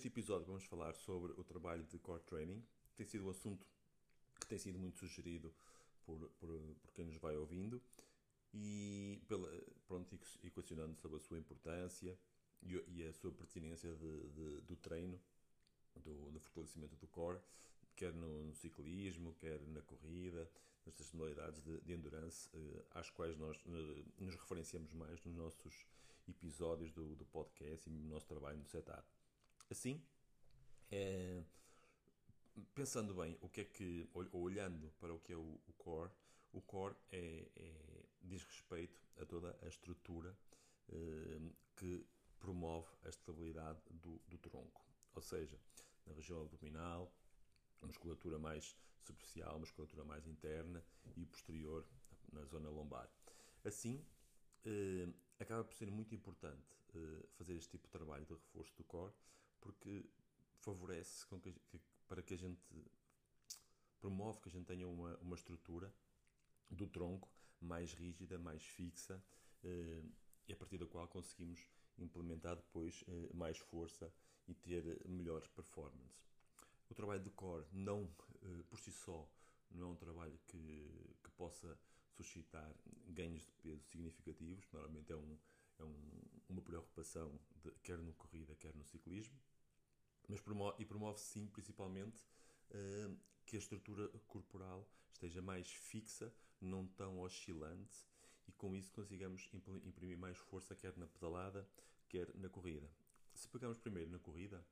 Neste episódio vamos falar sobre o trabalho de core training. Tem sido um assunto que tem sido muito sugerido por, por, por quem nos vai ouvindo e pela, pronto, equacionando sobre a sua importância e, e a sua pertinência de, de, do treino, do, do, fortalecimento do core, quer no, no, ciclismo, quer na corrida, nestas modalidades de, de endurance, eh, às quais nós eh, nos referenciamos mais nos nossos episódios do, do podcast e no nosso trabalho no setup. Assim, é, pensando bem, o que é que, olhando para o que é o, o core, o core é, é, diz respeito a toda a estrutura eh, que promove a estabilidade do, do, tronco. Ou seja, na região abdominal, musculatura mais superficial, musculatura mais interna e posterior na zona lombar. Assim, eh, acaba por ser muito importante eh, fazer este tipo de trabalho de reforço do core porque favorece que, que, para que a gente promove que a gente tenha uma, uma estrutura do tronco mais rígida, mais fixa eh, e a partir da qual conseguimos implementar depois eh, mais força e ter melhores performances. O trabalho de core não eh, por si só não é um trabalho que, que possa suscitar ganhos de peso significativos, normalmente é, um, é um, uma preocupação de, quer no corrida, quer no ciclismo, mas promove, e promove sim, principalmente, uh, que a estrutura corporal esteja mais fixa, não tão oscilante, e com isso consigamos imprimir mais força, quer na pedalada, quer na corrida. Se pegamos primeiro na corrida,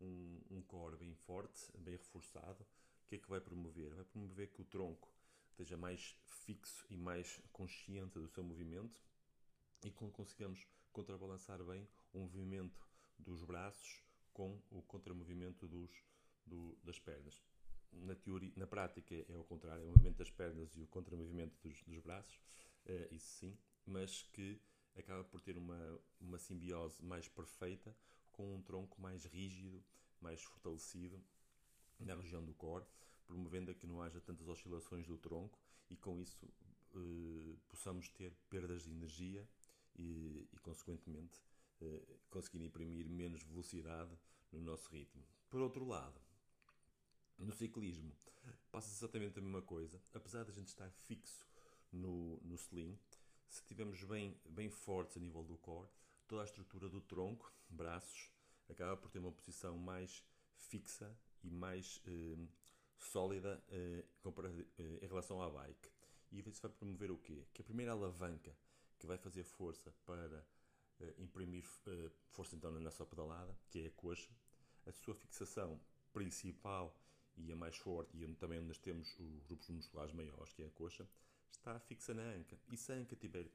um, um core bem forte, bem reforçado, o que é que vai promover? Vai promover que o tronco esteja mais fixo e mais consciente do seu movimento e que consigamos contrabalançar bem o movimento dos braços com o contramovimento dos, do, das pernas. Na, teoria, na prática é ao contrário, é o movimento das pernas e o contramovimento dos, dos braços, uh, isso sim, mas que acaba por ter uma, uma simbiose mais perfeita com um tronco mais rígido, mais fortalecido na região do core, promovendo a que não haja tantas oscilações do tronco e com isso uh, possamos ter perdas de energia e, e consequentemente, eh, conseguir imprimir menos velocidade no nosso ritmo. Por outro lado, no ciclismo passa exatamente a mesma coisa, apesar de a gente estar fixo no, no sling, se estivermos bem, bem fortes a nível do core, toda a estrutura do tronco, braços, acaba por ter uma posição mais fixa e mais eh, sólida eh, eh, em relação à bike. E isso vai promover o quê? Que a primeira alavanca que vai fazer força para imprimir uh, força então na nossa pedalada, que é a coxa. A sua fixação principal e a mais forte, e também onde temos os grupos musculares maiores, que é a coxa, está fixa na anca. E se a anca estiver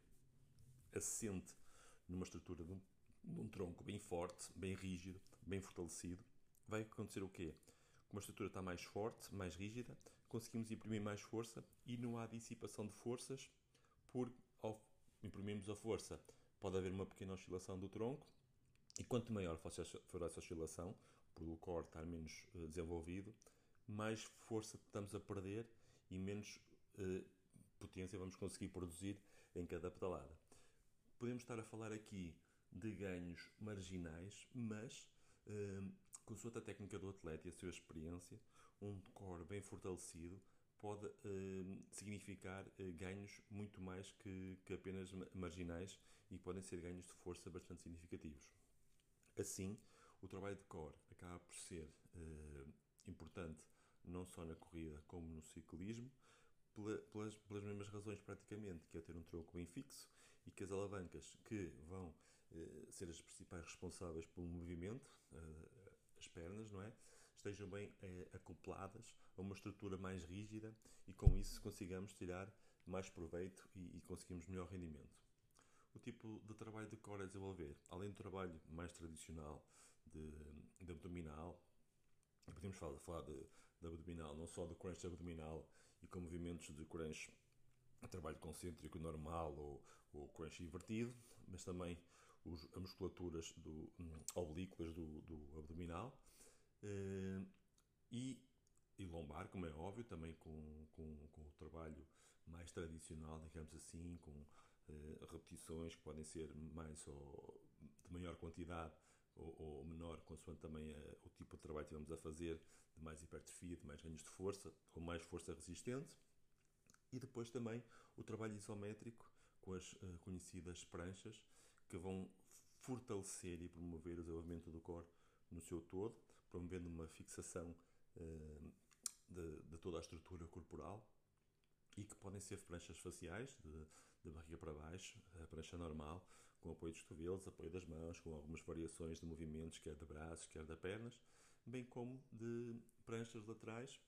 assente numa estrutura de um, de um tronco bem forte, bem rígido, bem fortalecido, vai acontecer o quê? Como a estrutura está mais forte, mais rígida, conseguimos imprimir mais força e não há dissipação de forças por ao imprimimos a força, pode haver uma pequena oscilação do tronco, e quanto maior for essa oscilação, por o core estar menos uh, desenvolvido, mais força estamos a perder e menos uh, potência vamos conseguir produzir em cada pedalada. Podemos estar a falar aqui de ganhos marginais, mas uh, consulta a técnica do atleta e a sua experiência, um core bem fortalecido pode uh, significar uh, ganhos muito mais que, que, apenas marginais e podem ser ganhos de força bastante significativos. Assim, o trabalho de core acaba por ser uh, importante não só na corrida como no ciclismo, pelas, pelas mesmas razões praticamente, que é ter um tronco bem fixo e que as alavancas que vão ser as principais responsáveis pelo movimento, as pernas, não é? Estejam bem eh, acopladas a uma estrutura mais rígida e com isso consigamos tirar mais proveito e, e conseguimos melhor rendimento. O tipo de trabalho de core a desenvolver, além do trabalho mais tradicional de, de abdominal, podemos falar, falar de, de, abdominal, não só do crunch abdominal e com movimentos de crunch trabalho concêntrico normal ou, ou crunch invertido, mas também os, as musculaturas do, um, oblíquas do, do abdominal e, e, lombar, como é óbvio, também com, com, com, o trabalho mais tradicional, digamos assim, com uh, repetições que podem ser mais ou de maior quantidade ou, ou menor, consoante também a, o tipo de trabalho que estivermos a fazer, de mais hipertrofia, de mais ganhos de força, ou mais força resistente. E depois também o trabalho isométrico com as uh, conhecidas pranchas, que vão fortalecer e promover o desenvolvimento do core no seu todo, promovendo uma fixação uh, de, de, toda a estrutura corporal e que podem ser pranchas faciais, de, de barriga para baixo, a prancha normal, com apoio dos cotovelos, apoio das mãos, com algumas variações de movimentos, quer de braços, quer de pernas, bem como de pranchas laterais,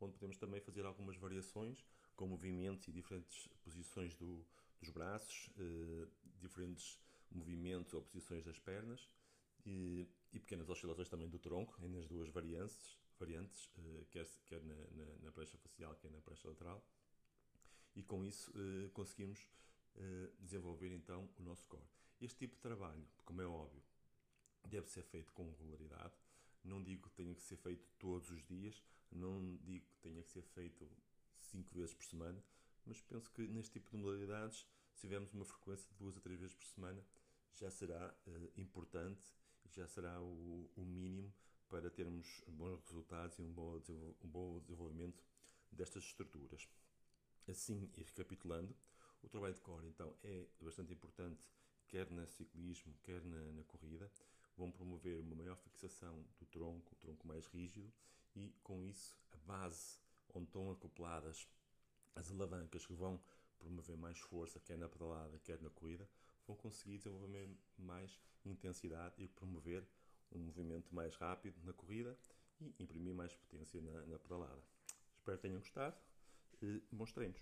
onde podemos também fazer algumas variações com movimentos e diferentes posições do, dos braços, eh, diferentes movimentos ou posições das pernas e, e, pequenas oscilações também do tronco, nas duas variantes, variantes eh, quer, quer na, na, na, prancha facial, quer na prancha lateral. E com isso eh, conseguimos eh, desenvolver então o nosso core. Este tipo de trabalho, como é óbvio, deve ser feito com regularidade. Não digo que tenha que ser feito todos os dias, não digo que tenha que ser feito cinco vezes por semana, mas penso que neste tipo de modalidades, se tivermos uma frequência de duas a três vezes por semana, já será importante já será o, o, mínimo para termos bons resultados e um bom, um bom desenvolvimento destas estruturas. Assim, e recapitulando, o trabalho de core, então, é bastante importante, quer no ciclismo, quer na, na corrida. Vão promover uma maior fixação do tronco, o tronco mais rígido, e com isso, a base onde estão acopladas as alavancas que vão promover mais força, quer na pedalada, quer na corrida, vão conseguir desenvolver mais intensidade e promover um movimento mais rápido na corrida e imprimir mais potência na, na pedalada. Espero que tenham gostado e bons treinos!